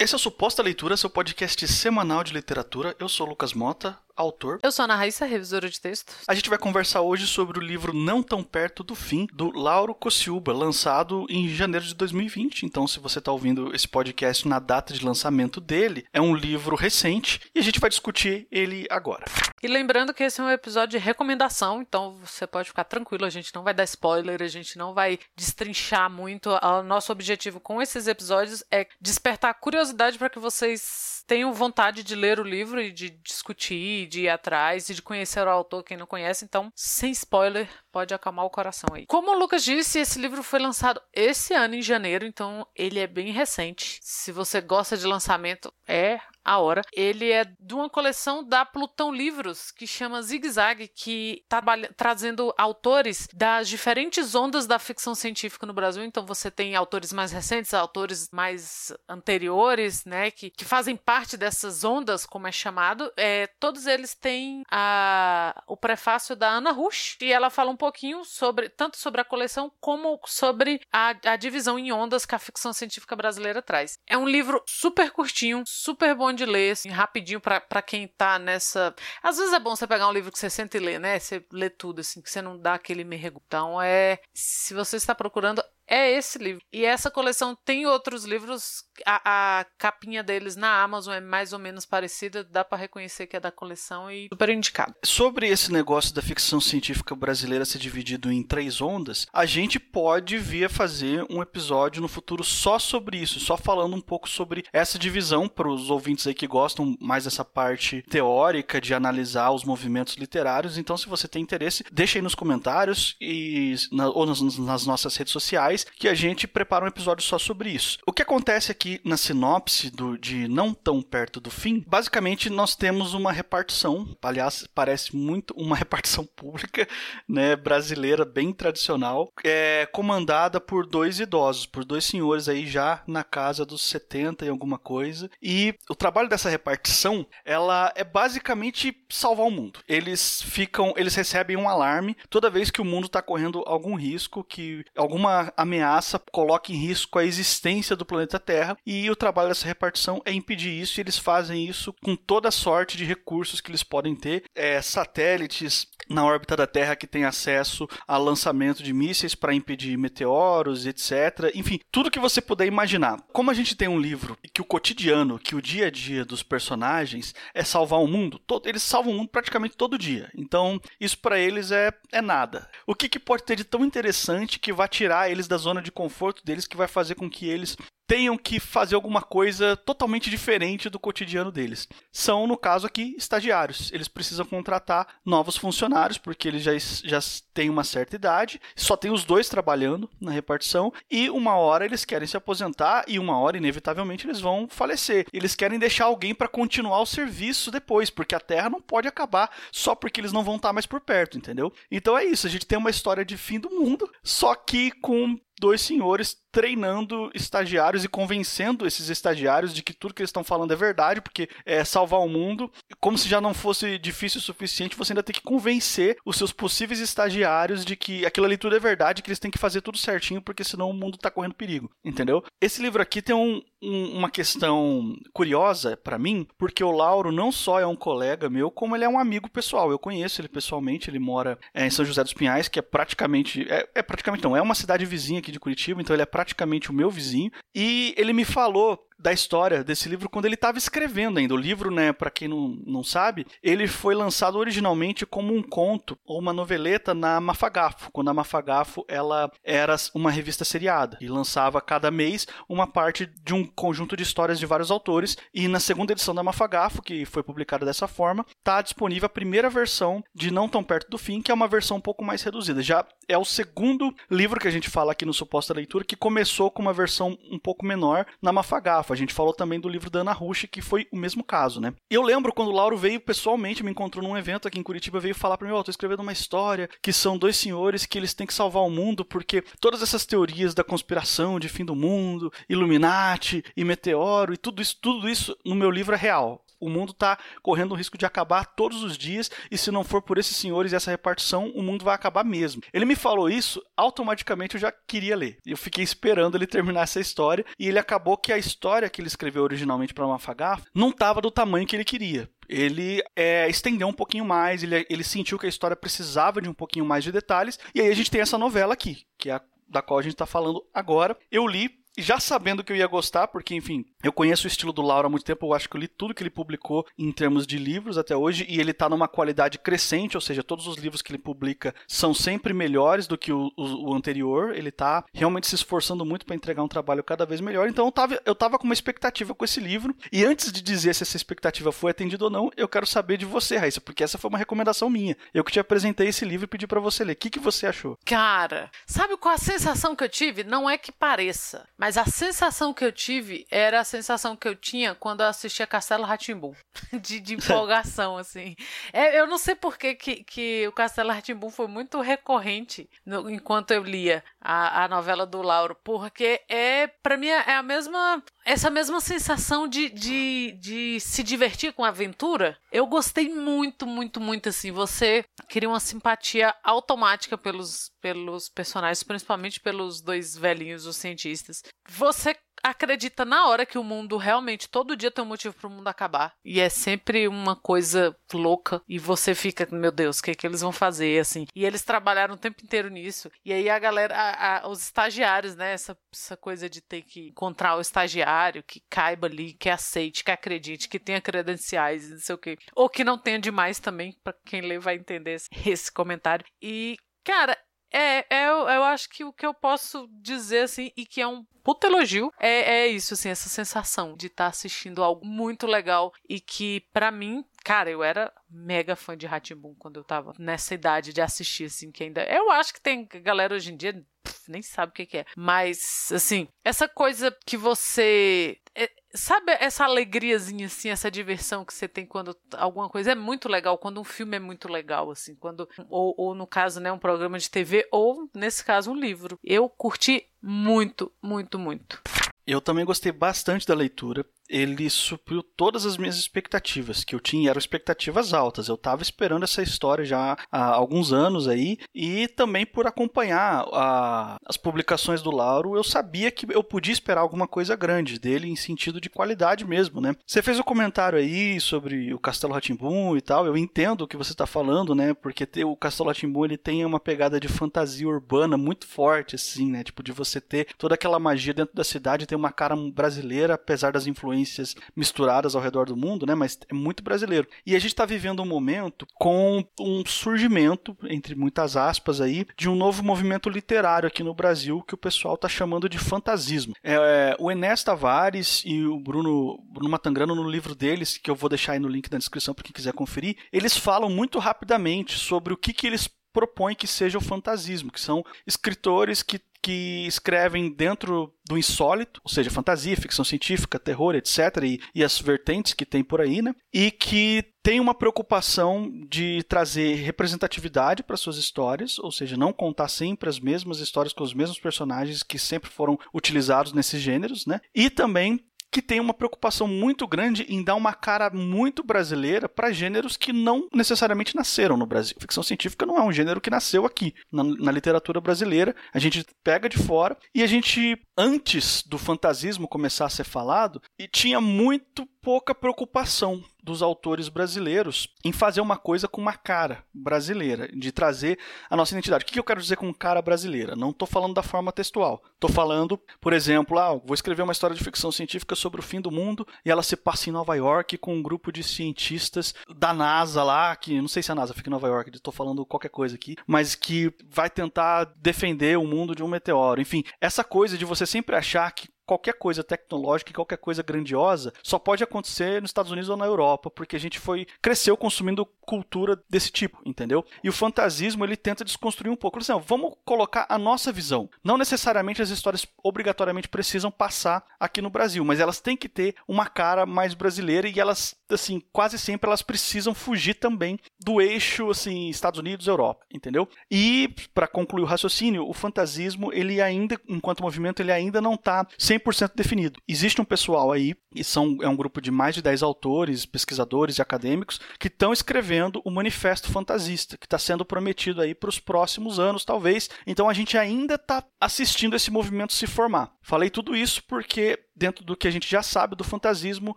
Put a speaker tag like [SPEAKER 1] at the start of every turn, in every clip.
[SPEAKER 1] Esse é o Suposta Leitura, seu podcast semanal de literatura. Eu sou Lucas Mota, autor.
[SPEAKER 2] Eu sou a Ana Raíssa, revisora de texto.
[SPEAKER 1] A gente vai conversar hoje sobre o livro Não Tão Perto do Fim, do Lauro Cociuba, lançado em janeiro de 2020. Então, se você está ouvindo esse podcast na data de lançamento dele, é um livro recente e a gente vai discutir ele agora.
[SPEAKER 2] E lembrando que esse é um episódio de recomendação, então você pode ficar tranquilo, a gente não vai dar spoiler, a gente não vai destrinchar muito. O nosso objetivo com esses episódios é despertar curiosidade para que vocês tenham vontade de ler o livro e de discutir, de ir atrás e de conhecer o autor, quem não conhece. Então, sem spoiler, pode acalmar o coração aí. Como o Lucas disse, esse livro foi lançado esse ano em janeiro, então ele é bem recente. Se você gosta de lançamento, é a hora. Ele é de uma coleção da Plutão Livros, que chama Zig Zag, que está trazendo autores das diferentes ondas da ficção científica no Brasil. Então você tem autores mais recentes, autores mais anteriores, né, que, que fazem parte dessas ondas, como é chamado. É, todos eles têm a, o prefácio da Ana Rush, e ela fala um pouquinho sobre, tanto sobre a coleção, como sobre a, a divisão em ondas que a ficção científica brasileira traz. É um livro super curtinho, super bom de ler, assim, rapidinho para quem tá nessa. Às vezes é bom você pegar um livro que você sente e ler, né? Você lê tudo, assim, que você não dá aquele mergulho. Então é. Se você está procurando, é esse livro. E essa coleção tem outros livros. A, a, capinha deles na Amazon é mais ou menos parecida, dá para reconhecer que é da coleção e super indicado.
[SPEAKER 1] Sobre esse negócio da ficção científica brasileira ser dividido em três ondas, a gente pode vir a fazer um episódio no futuro só sobre isso, só falando um pouco sobre essa divisão para os ouvintes aí que gostam mais dessa parte teórica de analisar os movimentos literários. Então, se você tem interesse, deixa aí nos comentários e na, ou nas, nas nossas redes sociais que a gente prepara um episódio só sobre isso. O que acontece aqui na sinopse do, de Não Tão Perto do Fim, basicamente nós temos uma repartição, aliás, parece muito uma repartição pública né, brasileira bem tradicional, é comandada por dois idosos, por dois senhores aí já na casa dos 70 e alguma coisa. E o trabalho dessa repartição, ela é basicamente salvar o mundo. Eles ficam, eles recebem um alarme toda vez que o mundo está correndo algum risco, que alguma ameaça coloca em risco a existência do planeta Terra e o trabalho dessa repartição é impedir isso e eles fazem isso com toda sorte de recursos que eles podem ter, é, satélites na órbita da Terra que tem acesso a lançamento de mísseis para impedir meteoros, etc. Enfim, tudo que você puder imaginar. Como a gente tem um livro que o cotidiano, que o dia a dia dos personagens é salvar o mundo, todo, eles salvam o mundo praticamente todo dia. Então, isso para eles é, é nada. O que, que pode ter de tão interessante que vai tirar eles da zona de conforto deles, que vai fazer com que eles tenham que fazer alguma coisa totalmente diferente do cotidiano deles. São, no caso aqui, estagiários. Eles precisam contratar novos funcionários, porque eles já, já têm uma certa idade, só tem os dois trabalhando na repartição, e uma hora eles querem se aposentar, e uma hora, inevitavelmente, eles vão falecer. Eles querem deixar alguém para continuar o serviço depois, porque a Terra não pode acabar só porque eles não vão estar mais por perto, entendeu? Então é isso, a gente tem uma história de fim do mundo, só que com dois senhores treinando estagiários e convencendo esses estagiários de que tudo que eles estão falando é verdade, porque é salvar o mundo. Como se já não fosse difícil o suficiente, você ainda tem que convencer os seus possíveis estagiários de que aquilo ali tudo é verdade, que eles têm que fazer tudo certinho, porque senão o mundo está correndo perigo, entendeu? Esse livro aqui tem um, um, uma questão curiosa para mim, porque o Lauro não só é um colega meu, como ele é um amigo pessoal. Eu conheço ele pessoalmente, ele mora é, em São José dos Pinhais, que é praticamente é, é praticamente não, é uma cidade vizinha aqui de Curitiba, então ele é praticamente o meu vizinho. E ele me falou da história desse livro quando ele estava escrevendo ainda. O livro, né, para quem não, não sabe, ele foi lançado originalmente como um conto ou uma noveleta na Mafagafo, quando a Mafagafo ela era uma revista seriada e lançava cada mês uma parte de um conjunto de histórias de vários autores. E na segunda edição da Mafagafo, que foi publicada dessa forma, está disponível a primeira versão de Não Tão Perto do Fim, que é uma versão um pouco mais reduzida. Já é o segundo livro que a gente fala aqui no Suposta Leitura que começou com uma versão um pouco menor na Mafagafo. A gente falou também do livro da Ana Rush, que foi o mesmo caso, né? Eu lembro quando o Lauro veio pessoalmente, me encontrou num evento aqui em Curitiba, veio falar para mim, ó, oh, tô escrevendo uma história que são dois senhores que eles têm que salvar o mundo porque todas essas teorias da conspiração, de fim do mundo, Illuminati e meteoro e tudo isso, tudo isso no meu livro é real o mundo tá correndo o risco de acabar todos os dias, e se não for por esses senhores e essa repartição, o mundo vai acabar mesmo. Ele me falou isso, automaticamente eu já queria ler. Eu fiquei esperando ele terminar essa história, e ele acabou que a história que ele escreveu originalmente para Mafagaf não estava do tamanho que ele queria ele é, estendeu um pouquinho mais, ele, ele sentiu que a história precisava de um pouquinho mais de detalhes, e aí a gente tem essa novela aqui, que é a da qual a gente está falando agora. Eu li já sabendo que eu ia gostar, porque, enfim, eu conheço o estilo do Lauro há muito tempo, eu acho que eu li tudo que ele publicou em termos de livros até hoje, e ele está numa qualidade crescente, ou seja, todos os livros que ele publica são sempre melhores do que o, o, o anterior, ele está realmente se esforçando muito para entregar um trabalho cada vez melhor, então eu tava, eu tava com uma expectativa com esse livro, e antes de dizer se essa expectativa foi atendida ou não, eu quero saber de você, Raíssa, porque essa foi uma recomendação minha. Eu que te apresentei esse livro e pedi para você ler. O que, que você achou?
[SPEAKER 2] Cara, sabe qual a sensação que eu tive? Não é que pareça, mas a sensação que eu tive era a sensação que eu tinha quando eu assistia Castelo Ratimbum, de, de empolgação, assim. É, eu não sei por que, que, o Castelo Ratimbum foi muito recorrente no, enquanto eu lia a, a novela do Lauro, porque é, para mim, é a mesma, essa mesma sensação de, de, de se divertir com a aventura. Eu gostei muito, muito, muito, assim. Você queria uma simpatia automática pelos, pelos personagens, principalmente pelos dois velhinhos, os cientistas. Você acredita na hora que o mundo realmente todo dia tem um motivo para o mundo acabar. E é sempre uma coisa louca. E você fica meu Deus o que é que eles vão fazer assim? E eles trabalharam o tempo inteiro nisso. E aí a galera a, a, os estagiários né? Essa, essa coisa de ter que encontrar o estagiário que caiba ali que aceite que acredite que tenha credenciais não sei o que ou que não tenha demais também para quem lê vai entender esse, esse comentário. E cara é, é eu, eu acho que o que eu posso dizer, assim, e que é um puta elogio, é, é isso, assim, essa sensação de estar tá assistindo algo muito legal e que, para mim, cara, eu era mega fã de Ratimbun quando eu tava nessa idade de assistir, assim, que ainda. Eu acho que tem galera hoje em dia. nem sabe o que, que é. Mas, assim, essa coisa que você. É, Sabe essa alegriazinha, assim, essa diversão que você tem quando alguma coisa é muito legal, quando um filme é muito legal, assim, quando. Ou, ou no caso, né, um programa de TV, ou, nesse caso, um livro. Eu curti muito, muito, muito.
[SPEAKER 1] Eu também gostei bastante da leitura ele supriu todas as minhas expectativas que eu tinha, eram expectativas altas. Eu estava esperando essa história já há alguns anos aí e também por acompanhar a, as publicações do Lauro, eu sabia que eu podia esperar alguma coisa grande dele em sentido de qualidade mesmo, né? Você fez um comentário aí sobre o Castelo Ratimbum e tal. Eu entendo o que você está falando, né? Porque o Castelo Ratimbum ele tem uma pegada de fantasia urbana muito forte, assim, né? Tipo de você ter toda aquela magia dentro da cidade, ter uma cara brasileira, apesar das influências influências misturadas ao redor do mundo, né? Mas é muito brasileiro. E a gente está vivendo um momento com um surgimento, entre muitas aspas aí, de um novo movimento literário aqui no Brasil que o pessoal está chamando de fantasismo. É, o Enes Tavares e o Bruno, Bruno Matangrano, no livro deles, que eu vou deixar aí no link na descrição para quem quiser conferir, eles falam muito rapidamente sobre o que, que eles propõem que seja o fantasismo, que são escritores que que escrevem dentro do insólito, ou seja, fantasia, ficção científica, terror, etc., e, e as vertentes que tem por aí, né? E que tem uma preocupação de trazer representatividade para suas histórias, ou seja, não contar sempre as mesmas histórias com os mesmos personagens que sempre foram utilizados nesses gêneros, né? E também que tem uma preocupação muito grande em dar uma cara muito brasileira para gêneros que não necessariamente nasceram no Brasil. Ficção científica não é um gênero que nasceu aqui, na, na literatura brasileira. A gente pega de fora e a gente, antes do fantasismo começar a ser falado, e tinha muito pouca preocupação dos autores brasileiros em fazer uma coisa com uma cara brasileira, de trazer a nossa identidade. O que eu quero dizer com cara brasileira? Não estou falando da forma textual. Estou falando, por exemplo, ah, vou escrever uma história de ficção científica sobre o fim do mundo e ela se passa em Nova York com um grupo de cientistas da NASA lá, que não sei se a NASA fica em Nova York, estou falando qualquer coisa aqui, mas que vai tentar defender o mundo de um meteoro. Enfim, essa coisa de você sempre achar que qualquer coisa tecnológica e qualquer coisa grandiosa só pode acontecer nos Estados Unidos ou na Europa, porque a gente foi cresceu consumindo cultura desse tipo, entendeu? E o fantasismo ele tenta desconstruir um pouco. Assim, vamos colocar a nossa visão. Não necessariamente as histórias obrigatoriamente precisam passar aqui no Brasil, mas elas têm que ter uma cara mais brasileira e elas assim, quase sempre elas precisam fugir também do eixo assim Estados Unidos, Europa, entendeu? E para concluir o raciocínio, o fantasismo, ele ainda enquanto movimento, ele ainda não está 100% definido. Existe um pessoal aí, e são, é um grupo de mais de 10 autores, pesquisadores e acadêmicos, que estão escrevendo o Manifesto Fantasista, que está sendo prometido aí para os próximos anos, talvez. Então a gente ainda está assistindo esse movimento se formar. Falei tudo isso porque dentro do que a gente já sabe do fantasismo,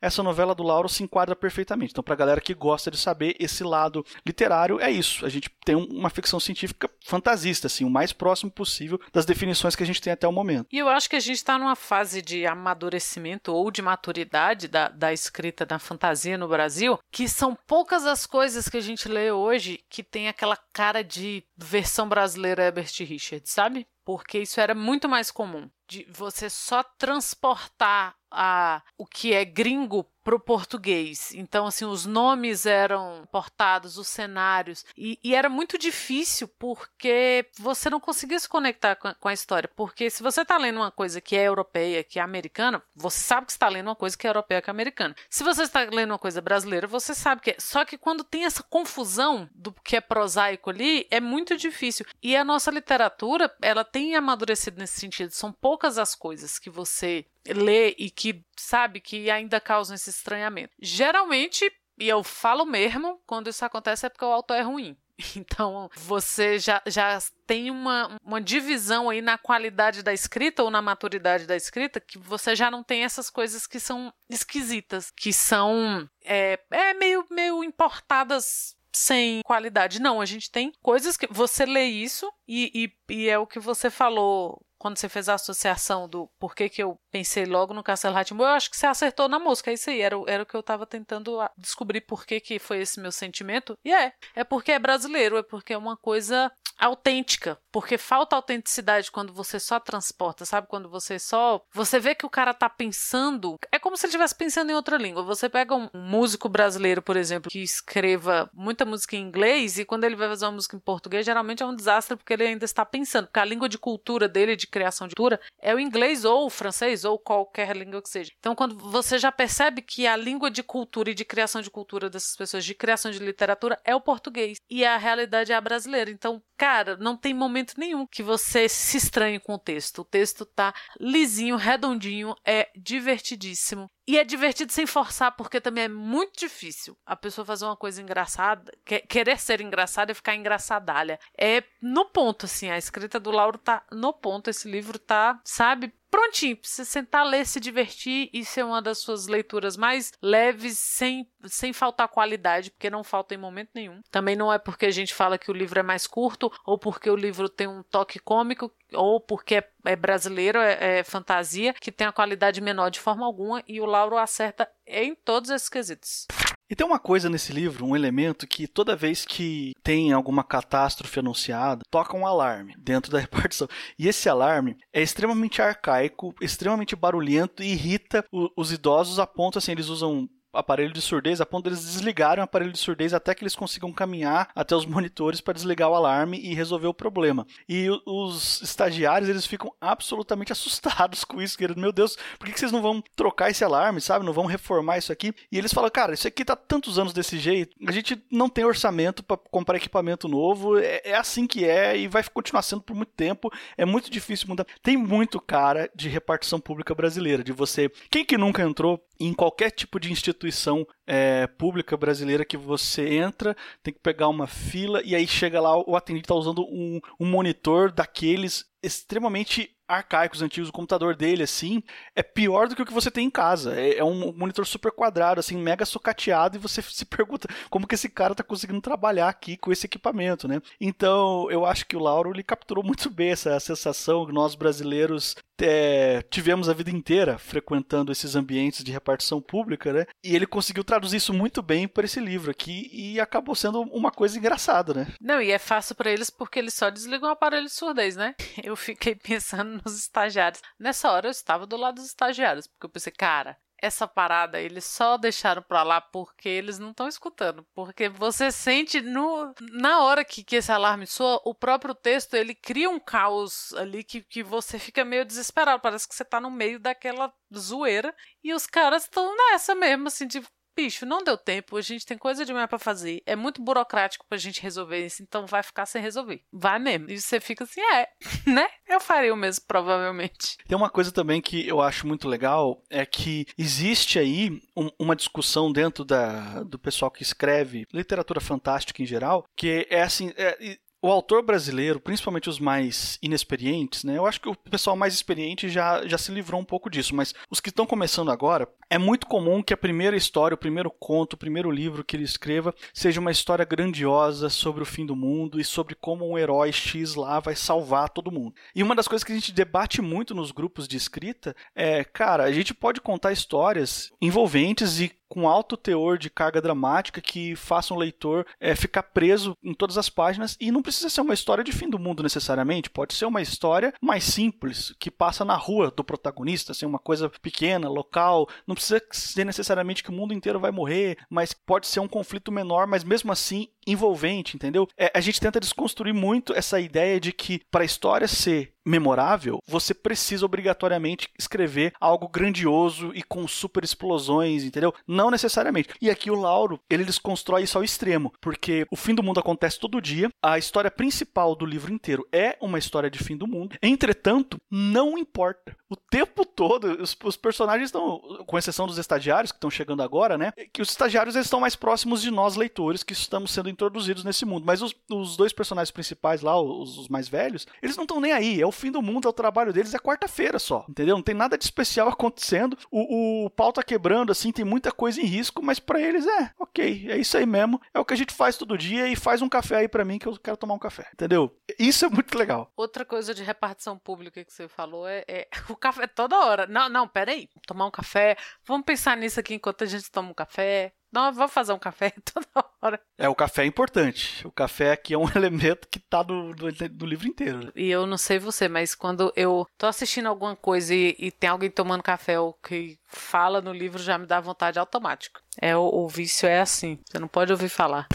[SPEAKER 1] essa novela do Lauro se enquadra perfeitamente. Então, para a galera que gosta de saber esse lado literário, é isso. A gente tem uma ficção científica fantasista, assim, o mais próximo possível das definições que a gente tem até o momento.
[SPEAKER 2] E eu acho que a gente está numa fase de amadurecimento ou de maturidade da, da escrita da fantasia no Brasil, que são poucas as coisas que a gente lê hoje que tem aquela cara de versão brasileira Herbert Richards, sabe? Porque isso era muito mais comum de você só transportar a, o que é gringo para o português. Então, assim, os nomes eram portados, os cenários, e, e, era muito difícil porque você não conseguia se conectar com a, com a história. Porque se você está lendo uma coisa que é europeia, que é americana, você sabe que está lendo uma coisa que é europeia, que é americana. Se você está lendo uma coisa brasileira, você sabe que é. Só que quando tem essa confusão do que é prosaico ali, é muito difícil. E a nossa literatura, ela tem amadurecido nesse sentido. São poucas as coisas que você lê e que sabe que ainda causam esse estranhamento. Geralmente, e eu falo mesmo, quando isso acontece é porque o autor é ruim. Então, você já, já tem uma, uma divisão aí na qualidade da escrita ou na maturidade da escrita que você já não tem essas coisas que são esquisitas, que são é, é meio, meio importadas sem qualidade. Não, a gente tem coisas que você lê isso e, e, e é o que você falou quando você fez a associação do porquê que eu pensei logo no Castelo Ratimbo, eu acho que você acertou na música. É isso aí, era, era o que eu tava tentando descobrir por que, que foi esse meu sentimento. E é, é porque é brasileiro, é porque é uma coisa autêntica, porque falta autenticidade quando você só transporta, sabe? Quando você só. Você vê que o cara tá pensando. É como se ele estivesse pensando em outra língua. Você pega um músico brasileiro, por exemplo, que escreva muita música em inglês e quando ele vai fazer uma música em português, geralmente é um desastre porque ele ainda está pensando, porque a língua de cultura dele, de criação de cultura, é o inglês ou o francês ou qualquer língua que seja. Então, quando você já percebe que a língua de cultura e de criação de cultura dessas pessoas, de criação de literatura, é o português e a realidade é a brasileira. Então, cara, não tem momento nenhum que você se estranhe com o texto. O texto tá lisinho, redondinho, é divertidíssimo. E é divertido sem forçar, porque também é muito difícil a pessoa fazer uma coisa engraçada, querer ser engraçada e ficar engraçadalha. É no ponto, assim, a escrita do Lauro tá no ponto, esse livro tá, sabe, prontinho pra você sentar, ler, se divertir e ser uma das suas leituras mais leves, sem, sem faltar qualidade, porque não falta em momento nenhum. Também não é porque a gente fala que o livro é mais curto, ou porque o livro tem um toque cômico, ou porque é, é brasileiro, é, é fantasia, que tem a qualidade menor de forma alguma, e o Lauro acerta em todos esses quesitos.
[SPEAKER 1] E tem uma coisa nesse livro, um elemento que toda vez que tem alguma catástrofe anunciada, toca um alarme dentro da repartição. E esse alarme é extremamente arcaico, extremamente barulhento e irrita os idosos a ponto assim, eles usam aparelho de surdez a ponto de eles desligarem o aparelho de surdez até que eles consigam caminhar até os monitores para desligar o alarme e resolver o problema. E os estagiários eles ficam absolutamente assustados com isso, querido. Meu Deus, por que vocês não vão trocar esse alarme, sabe? Não vão reformar isso aqui? E eles falam, cara, isso aqui tá tantos anos desse jeito, a gente não tem orçamento para comprar equipamento novo, é, é assim que é e vai continuar sendo por muito tempo. É muito difícil mudar. Tem muito cara de repartição pública brasileira, de você. Quem que nunca entrou em qualquer tipo de instituição é, pública brasileira que você entra, tem que pegar uma fila e aí chega lá, o atendente está usando um, um monitor daqueles extremamente arcaicos, antigos, o computador dele, assim, é pior do que o que você tem em casa. É, é, um monitor super quadrado, assim, mega socateado, e você se pergunta como que esse cara tá conseguindo trabalhar aqui com esse equipamento, né? Então, eu acho que o Lauro, ele capturou muito bem essa sensação que nós brasileiros é, tivemos a vida inteira frequentando esses ambientes de repartição pública, né? E ele conseguiu traduzir isso muito bem para esse livro aqui e acabou sendo uma coisa engraçada, né?
[SPEAKER 2] Não, e é fácil para eles porque eles só desligam o aparelho de surdez, né? Eu fiquei pensando nos estagiários. Nessa hora eu estava do lado dos estagiários, porque eu pensei, cara, essa parada eles só deixaram pra lá porque eles não estão escutando. Porque você sente no, na hora que, que esse alarme soa, o próprio texto ele cria um caos ali que, que você fica meio desesperado. Parece que você tá no meio daquela zoeira e os caras estão nessa mesmo, assim, de bicho, não deu tempo, a gente tem coisa demais para fazer, é muito burocrático pra gente resolver isso, então vai ficar sem resolver. Vai mesmo. E você fica assim, é, né? Eu faria o mesmo, provavelmente.
[SPEAKER 1] Tem uma coisa também que eu acho muito legal, é que existe aí um, uma discussão dentro da, do pessoal que escreve literatura fantástica em geral, que é assim, é, o autor brasileiro, principalmente os mais inexperientes, né? Eu acho que o pessoal mais experiente já, já se livrou um pouco disso, mas os que estão começando agora, é muito comum que a primeira história, o primeiro conto, o primeiro livro que ele escreva seja uma história grandiosa sobre o fim do mundo e sobre como um herói X lá vai salvar todo mundo. E uma das coisas que a gente debate muito nos grupos de escrita é, cara, a gente pode contar histórias envolventes e com alto teor de carga dramática que faça um leitor é, ficar preso em todas as páginas e não precisa ser uma história de fim do mundo necessariamente, pode ser uma história mais simples que passa na rua do protagonista, assim, uma coisa pequena, local, não precisa ser necessariamente que o mundo inteiro vai morrer, mas pode ser um conflito menor, mas mesmo assim envolvente, entendeu? É, a gente tenta desconstruir muito essa ideia de que para a história ser memorável, você precisa obrigatoriamente escrever algo grandioso e com super explosões, entendeu? Não necessariamente. E aqui o Lauro, ele desconstrói isso ao extremo, porque o fim do mundo acontece todo dia, a história principal do livro inteiro é uma história de fim do mundo. Entretanto, não importa. O tempo todo, os, os personagens estão, com exceção dos estagiários que estão chegando agora, né? Que os estagiários estão mais próximos de nós leitores que estamos sendo introduzidos nesse mundo. Mas os, os dois personagens principais lá, os, os mais velhos, eles não estão nem aí. É o fim do mundo, é o trabalho deles, é quarta-feira só, entendeu? Não tem nada de especial acontecendo. O, o pau tá quebrando, assim, tem muita coisa em risco, mas para eles é, ok, é isso aí mesmo. É o que a gente faz todo dia e faz um café aí para mim que eu quero tomar um café, entendeu? Isso é muito legal.
[SPEAKER 2] Outra coisa de repartição pública que você falou é, é o café toda hora. Não, não, peraí, tomar um café. Vamos pensar nisso aqui enquanto a gente toma um café. Não, vamos fazer um café toda hora.
[SPEAKER 1] É, o café é importante. O café aqui é um elemento que tá do, do, do livro inteiro.
[SPEAKER 2] E eu não sei você, mas quando eu tô assistindo alguma coisa e, e, tem alguém tomando café ou que fala no livro, já me dá vontade automático. É, o, o vício é assim. Você não pode ouvir falar.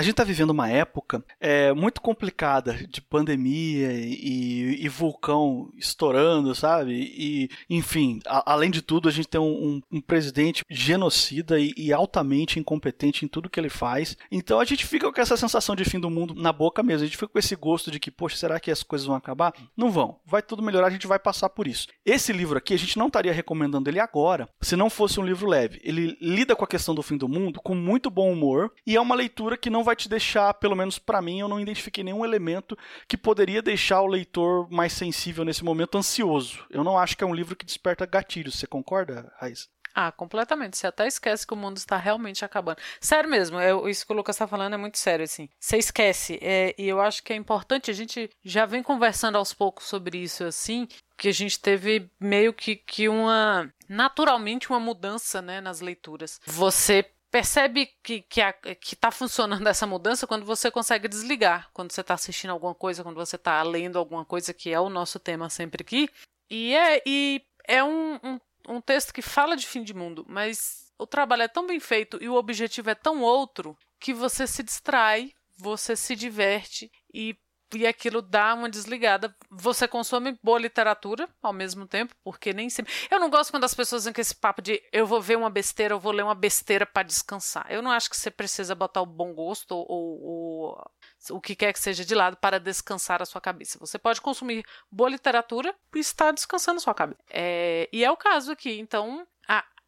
[SPEAKER 1] A gente está vivendo uma época é, muito complicada de pandemia e, e, vulcão estourando, sabe? E, enfim, a, além de tudo, a gente tem um, um, um presidente genocida e, e, altamente incompetente em tudo que ele faz. Então a gente fica com essa sensação de fim do mundo na boca mesmo. A gente fica com esse gosto de que, poxa, será que as coisas vão acabar? Não vão. Vai tudo melhorar, a gente vai passar por isso. Esse livro aqui, a gente não estaria recomendando ele agora se não fosse um livro leve. Ele lida com a questão do fim do mundo com muito bom humor e é uma leitura que não vai vai te deixar, pelo menos para mim, eu não identifiquei nenhum elemento que poderia deixar o leitor mais sensível nesse momento ansioso. Eu não acho que é um livro que desperta gatilhos. Você concorda, Raiz?
[SPEAKER 2] Ah, completamente. Você até esquece que o mundo está realmente acabando. Sério mesmo, é, isso que o Lucas está falando é muito sério, assim. Você esquece. É, e eu acho que é importante, a gente já vem conversando aos poucos sobre isso, assim, que a gente teve meio que, que uma. naturalmente uma mudança né, nas leituras. Você percebe que, que, a, que tá funcionando essa mudança quando você consegue desligar, quando você está assistindo alguma coisa, quando você está lendo alguma coisa, que é o nosso tema sempre aqui. E é, e é um, um, um texto que fala de fim de mundo, mas o trabalho é tão bem feito e o objetivo é tão outro que você se distrai, você se diverte e e aquilo dá uma desligada. Você consome boa literatura ao mesmo tempo, porque nem sempre. Eu não gosto quando as pessoas vêm com esse papo de eu vou ver uma besteira, eu vou ler uma besteira para descansar. Eu não acho que você precisa botar o bom gosto ou, ou, o que quer que seja de lado para descansar a sua cabeça. Você pode consumir boa literatura e estar descansando a sua cabeça. É, e é o caso aqui. Então,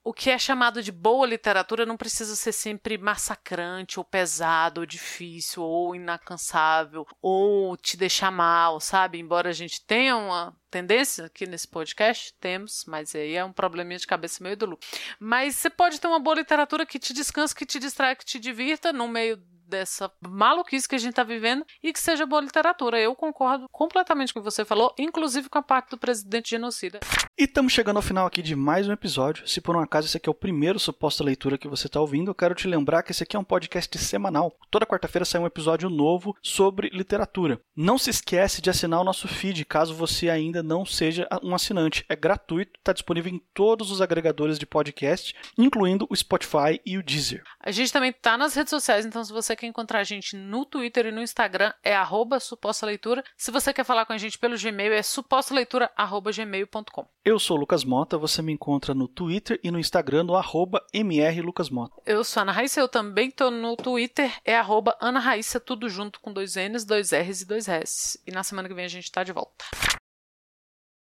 [SPEAKER 2] o que é chamado de boa literatura não precisa ser sempre massacrante, ou pesado, ou difícil, ou inacansável, ou te deixar mal, sabe? Embora a gente tenha uma tendência aqui nesse podcast, temos, mas aí é um probleminha de cabeça meio do Lu. Mas você pode ter uma boa literatura que te descanse, que te distrai, que te divirta no meio dessa maluquice que a gente tá vivendo e que seja boa literatura. Eu concordo completamente com o que você falou, inclusive com a parte do presidente genocida.
[SPEAKER 1] E estamos chegando ao final aqui de mais um episódio. Se por um acaso esse aqui é o primeiro suposta leitura que você está ouvindo, eu quero te lembrar que esse aqui é um podcast semanal. Toda quarta-feira sai um episódio novo sobre literatura. Não se esquece de assinar o nosso feed, caso você ainda não seja um assinante. É gratuito, está disponível em todos os agregadores de podcast, incluindo o Spotify e o Deezer.
[SPEAKER 2] A gente também está nas redes sociais, então se você quer encontrar a gente no Twitter e no Instagram, é arroba suposta leitura. Se você quer falar com a gente pelo Gmail, é supostaleitura.gmail.com.
[SPEAKER 1] Eu sou o Lucas Mota, você me encontra no Twitter e no Instagram no arroba mrlucasmota.
[SPEAKER 2] Eu sou a Ana Raíssa, eu também tô no Twitter, é arroba Ana Raíssa, tudo junto com dois N's, dois R's e dois S. E na semana que vem a gente tá de volta.